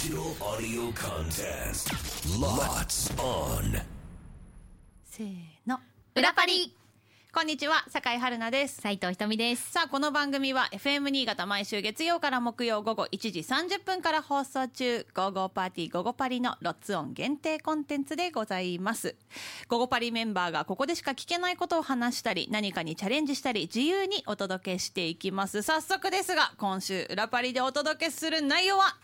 Digital audio contest. Lots on. せーの裏パリこんにちは酒井春奈です斉藤ひとみです。さあこの番組は FM 新潟毎週月曜から木曜午後1時30分から放送中「ゴーゴーパーティーゴゴパリ」のロッツオン限定コンテンツでございますゴゴパリメンバーがここでしか聞けないことを話したり何かにチャレンジしたり自由にお届けしていきます早速ですが今週裏パリでお届けする内容は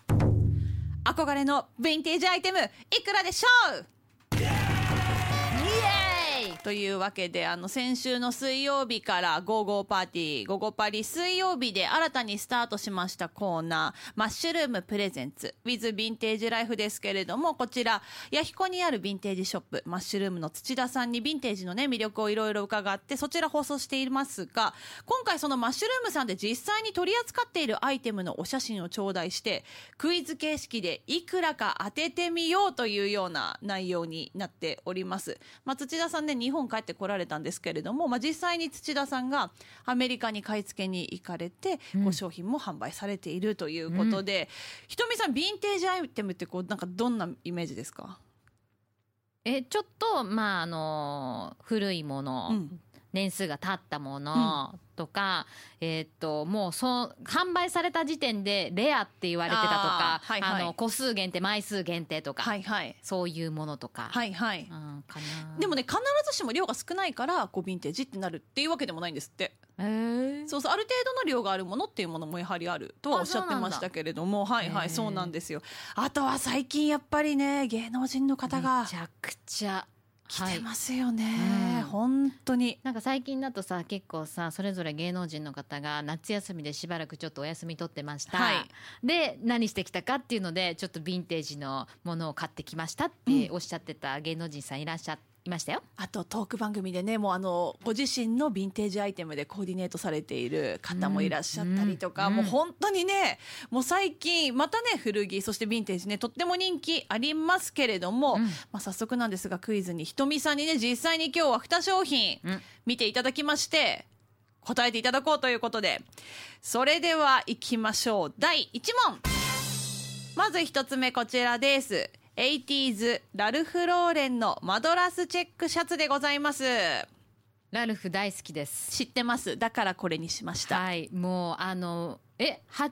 憧れのヴィンテージアイテムいくらでしょう？というわけであの先週の水曜日から「ゴーゴーパーティーゴゴパリ」水曜日で新たにスタートしましたコーナー「マッシュルーム presents with ヴィンテージライフ」ですけれどもこちら弥彦にあるヴィンテージショップマッシュルームの土田さんにヴィンテージのね魅力をいろいろ伺ってそちら放送していますが今回そのマッシュルームさんで実際に取り扱っているアイテムのお写真を頂戴してクイズ形式でいくらか当ててみようというような内容になっております。まあ、土田さんね日本帰ってこられたんですけれども、まあ、実際に土田さんがアメリカに買い付けに行かれて、ご商品も販売されているということで、ひとみさんヴィンテージアイテムってこうなんかどんなイメージですか、え、ちょっと、まあ、あの、古いもの、うん年数が経ったものとか、えーっと、もう、そう、販売された時点でレアって言われてたとか、あーはいはい。あの、個数限定、枚数限定とか、はいはい。そういうものとか。はいはい。うん、かな。でもね必ずしも量が少ないからこうヴィンテージってなるっていうわけでもないんですって。えー、そうそうある程度の量があるものっていうものもやはりあるとはおっしゃってましたけれどもはいはいそうなんですよ。あとは最近やっぱりね芸能人の方がめちゃくちゃ。来はい。てますよね、うん本当に。なんか最近だとさ結構さそれぞれ芸能人の方が夏休みでしばらくちょっとお休み取ってました、はい。で何してきたかっていうのでちょっとヴィンテージのものを買ってきましたっておっしゃってた芸能人さんいらっしゃいましたよ。あとトーク番組でねもうあのご自身のヴィンテージアイテムでコーディネートされている方もいらっしゃったりとか、うん。もう本当にねもう最近またね古着そしてヴィンテージねとっても人気ありますけれども、うん。まあ、早速なんですがクイズにひとみさんにね実際に今日は2商品うん見ていただきまして答えていただこうということで。それでは行きましょう。第1問。まず1つ目こちらです 80s ラルフローレンのマドラスチェックシャツでございます。ラルフ大好きです。知ってます？だからこれにしました、はいもうあのえ80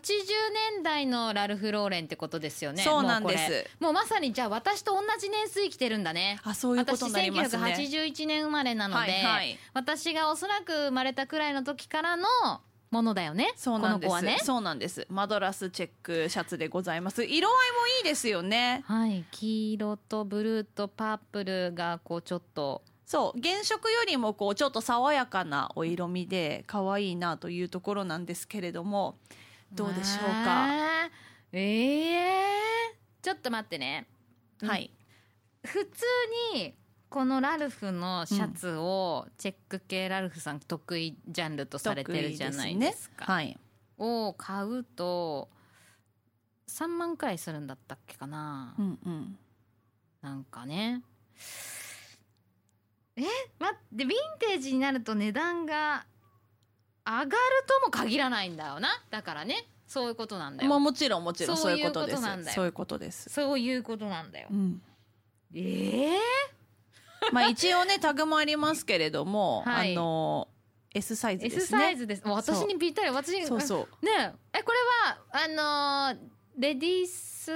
年代のラルフ・ローレンってことですよね？そうなんです。もうまさにじゃあ私と同じ年数生きてるんだね。あそういうことになりますね。私1981年生まれなので、はいはい。私がおそらく生まれたくらいの時からのものだよねそうなんです。この子はね。そうなんです。マドラスチェックシャツでございます。色合いもいいですよね。はい。黄色とブルーとパープルがこうちょっと。そう。原色よりもこうちょっと爽やかなお色味で可愛いなというところなんですけれどもどうでしょうか？ええちょっと待ってね。はい。普通にこのラルフのシャツをチェック系ラルフさん得意ジャンルとされてるじゃないですか。はいを買うと3万くらいするんだったっけかな、うんうんなんかね。え？待ってヴィンテージになると値段が上がるとも限らないんだよな。だからね。そういうことなんだよ、まあもちろんもちろん。そうういううこととですなんだよ。そういうことです。そういうことなんだよ。うん。ええ まあ一応ねタグもありますけれども、はい。あの S サイズですね。S サイズです。もう私にぴったり私そうそう。ねえ。えこれはあのーレディース？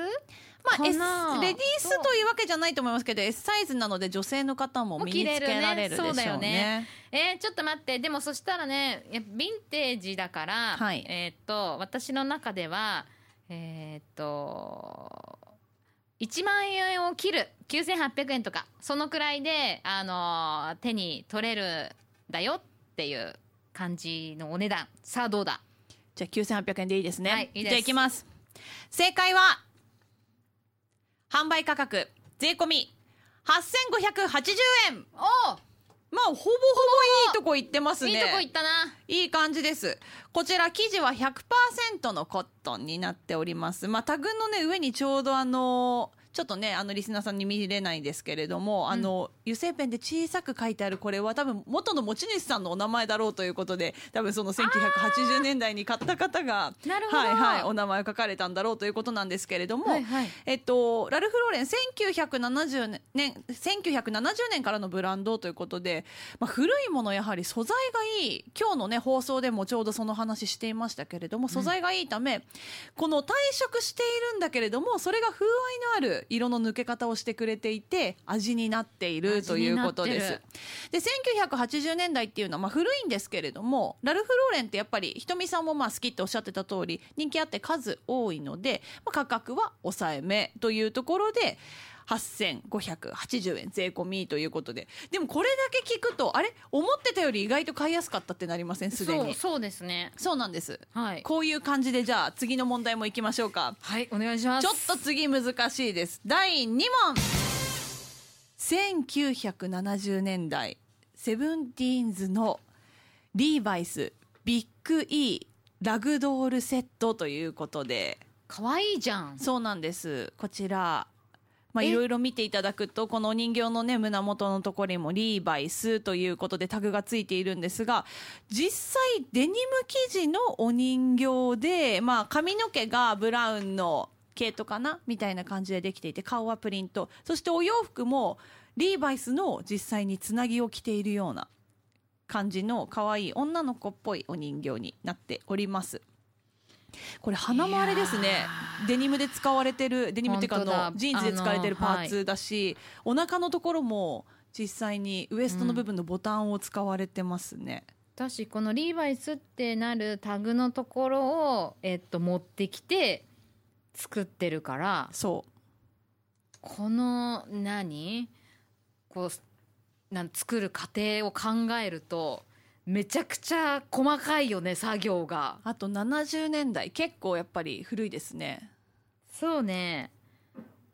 まあ、か S な。レディースというわけじゃないと思いますけど S サイズなので女性の方も身につけられるでしょうねもう着れるね。そうだよね。えーちょっと待って。でもそしたらねやっぱヴィンテージだから、はい。えーっと私の中ではえーっと1万円を切る9800円とかそのくらいで、あのー手に取れるんだよっていう感じのお値段さあどうだ？じゃあ9800円でいいですね。はいいいですじゃあいきます。正解は、販売価格、税込み、8580円。おまあ、ほぼほぼいいとこ行ってますね。いいとこ行ったないい感じです。こちら生地は100%のコットンになっております。まあ、タグのね、上にちょうどあの、ちょっとね、あの、リスナーさんに見れないんですけれども、あの、油性ペンで小さく書いてあるこれは多分元の持ち主さんのお名前だろうということで多分その1980年代に買った方がはいはい、お名前を書かれたんだろうということなんですけれども、はいはい。えっと、ラルフ・ローレン1970年1970年からのブランドということで、まあ、古いものやはり素材がいい今日の、ね、放送でもちょうどその話していましたけれども素材がいいため、この退色しているんだけれどもそれが風合いのある色の抜け方をしてくれていて味になっているということです。で1980年代っていうのはまあ古いんですけれどもラルフ・ローレンってやっぱりひとみさんもまあ好きっておっしゃってた通り人気あって数多いので、まあ、価格は抑えめというところで8580円税込みということで。でもこれだけ聞くとあれ？思ってたより意外と買いやすかったってなりません？すでに。そうそうですね。そうなんです。はい。こういう感じでじゃあ次の問題もいきましょうか。はいお願いします。ちょっと次難しいです。第2問1970年代セブンティーンズのリーバイスビッグ E ラグドールセットということで。可愛いじゃん。そうなんです。こちらまあ、え？いろいろ見ていただくとこのお人形のね胸元のところにもリーバイスということでタグがついているんですが実際デニム生地のお人形で、まあ、髪の毛がブラウンの毛糸かなみたいな感じでできていて顔はプリント。そしてお洋服もリーバイスの実際につなぎを着ているような感じの可愛い女の子っぽいお人形になっております。これ鼻もあれですね。デニムで使われてるデニムっていうかのジーンズで使われてるパーツだし、お腹のところも実際にウエストの部分のボタンを使われてますね、私このリーバイスってなるタグのところを、えっと、持ってきて作ってるからそう。この何？こうなん作る過程を考えるとめちゃくちゃ細かいよね作業が。あと70年代結構やっぱり古いですね。そうね。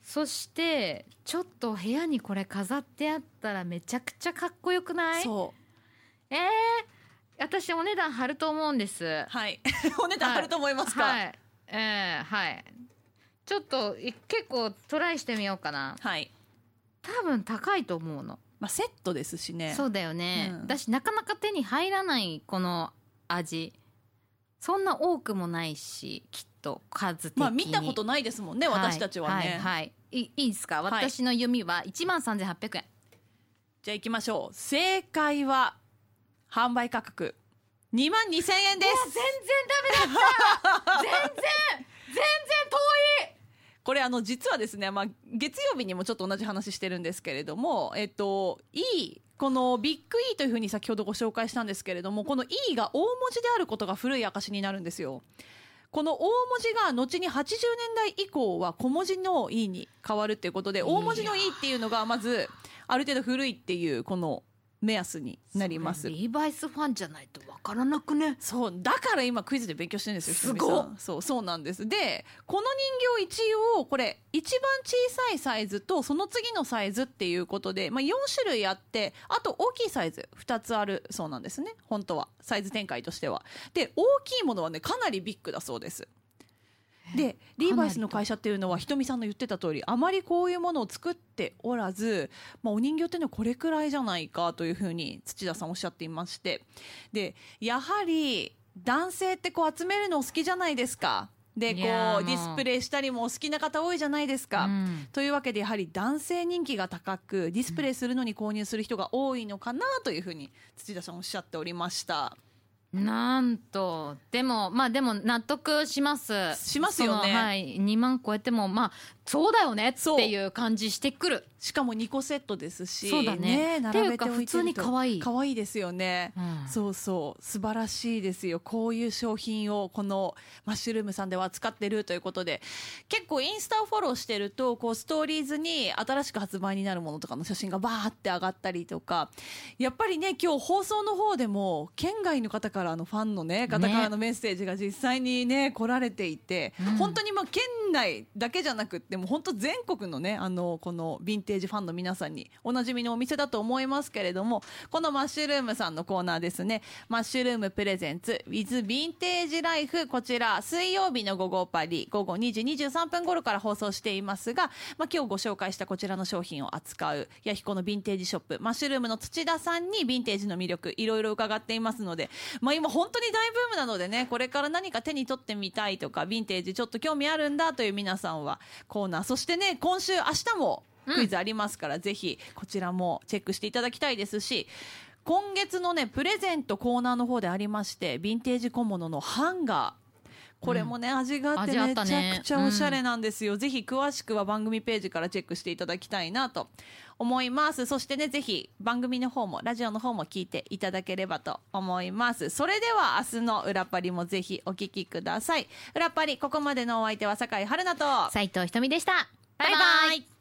そしてちょっと部屋にこれ飾ってあったらめちゃくちゃかっこよくない？そう。えー、私お値段張ると思うんです。はい。お値段張ると思いますか？はい。えー、はいちょっとい結構トライしてみようかな。はい、多分高いと思うの。まあ、セットですしね。そうだよね、うん。だしなかなか手に入らないこの味。そんな多くもないしきっと数的に。まあ見たことないですもんね、私たちはね、はいはい。いいいいですか？はい。私の読みは1万3800円。じゃあ行きましょう。正解は販売価格。2万2000円です。全然ダメだった。全然全然遠いこれあの実はですね、まあ、月曜日にもちょっと同じ話してるんですけれども、えっと、E このビッグ E というふうに先ほどご紹介したんですけれどもこの E が大文字であることが古い証になるんですよ。この大文字が後に80年代以降は小文字の E に変わるっていうことで大文字の E っていうのがまずある程度古いっていうこの目安になります。リーバイスファンじゃないとわからなくね？そうだから今クイズで勉強してるんですよすごっ。ひとみさん。そうそうなんです。でこの人形一応これ一番小さいサイズとその次のサイズっていうことで、まあ、4種類あってあと大きいサイズ2つあるそうなんですね。本当は。サイズ展開としては。で大きいものはねかなりビッグだそうですでリーバイスの会社っていうのはひとみさんの言ってた通りあまりこういうものを作っておらず、まあ、お人形っていうのはこれくらいじゃないかというふうに土田さんおっしゃっていまして。でやはり男性ってこう集めるのお好きじゃないですか。でこうディスプレイしたりもお好きな方多いじゃないですか。うん。というわけでやはり男性人気が高くディスプレイするのに購入する人が多いのかなというふうに土田さんおっしゃっておりました。なんとでもまあでも納得します。しますよね。はい2万超えてもまあそうだよねっそうていう感じしてくる。しかも2個セットですしそうだね。並べておいうか普通に可愛い。可愛いですよね、うん。そうそう素晴らしいですよ。こういう商品をこのマッシュルームさんでは扱ってるということで。結構インスタをフォローしてるとこうストーリーズに新しく発売になるものとかの写真がバーって上がったりとか。やっぱりね今日放送の方でも県外の方かからのファンの、ね、方からのメッセージが実際に、ね、来られていて、うん。本当にまあ県内だけじゃなくっても本当全国の,、ね、あのこのヴィンテージファンの皆さんにおなじみのお店だと思いますけれどもこのマッシュルームさんのコーナーですね。マッシュルームプレゼンツ with ヴィンテージライフこちら水曜日の午後パリ午後2時23分頃から放送していますが、まあ、今日ご紹介したこちらの商品を扱うヤヒコのヴィンテージショップマッシュルームの土田さんにヴィンテージの魅力いろいろ伺っていますので、まあ、今本当に大ブームなのでねこれから何か手に取ってみたいとかヴィンテージちょっと興味あるんだという皆さんはコーナー。そしてね今週明日もクイズありますから、ぜひこちらもチェックしていただきたいですし今月のねプレゼントコーナーの方でありましてヴィンテージ小物のハンガーこれもね、味があってめちゃくちゃおしゃれなんですよ、ぜひ詳しくは番組ページからチェックしていただきたいなと思います。そしてねぜひ番組の方もラジオの方も聞いていただければと思います。それでは明日の裏パリもぜひお聞きください。裏パリここまでのお相手は酒井春菜と。斉藤ひとみでした。バイバイ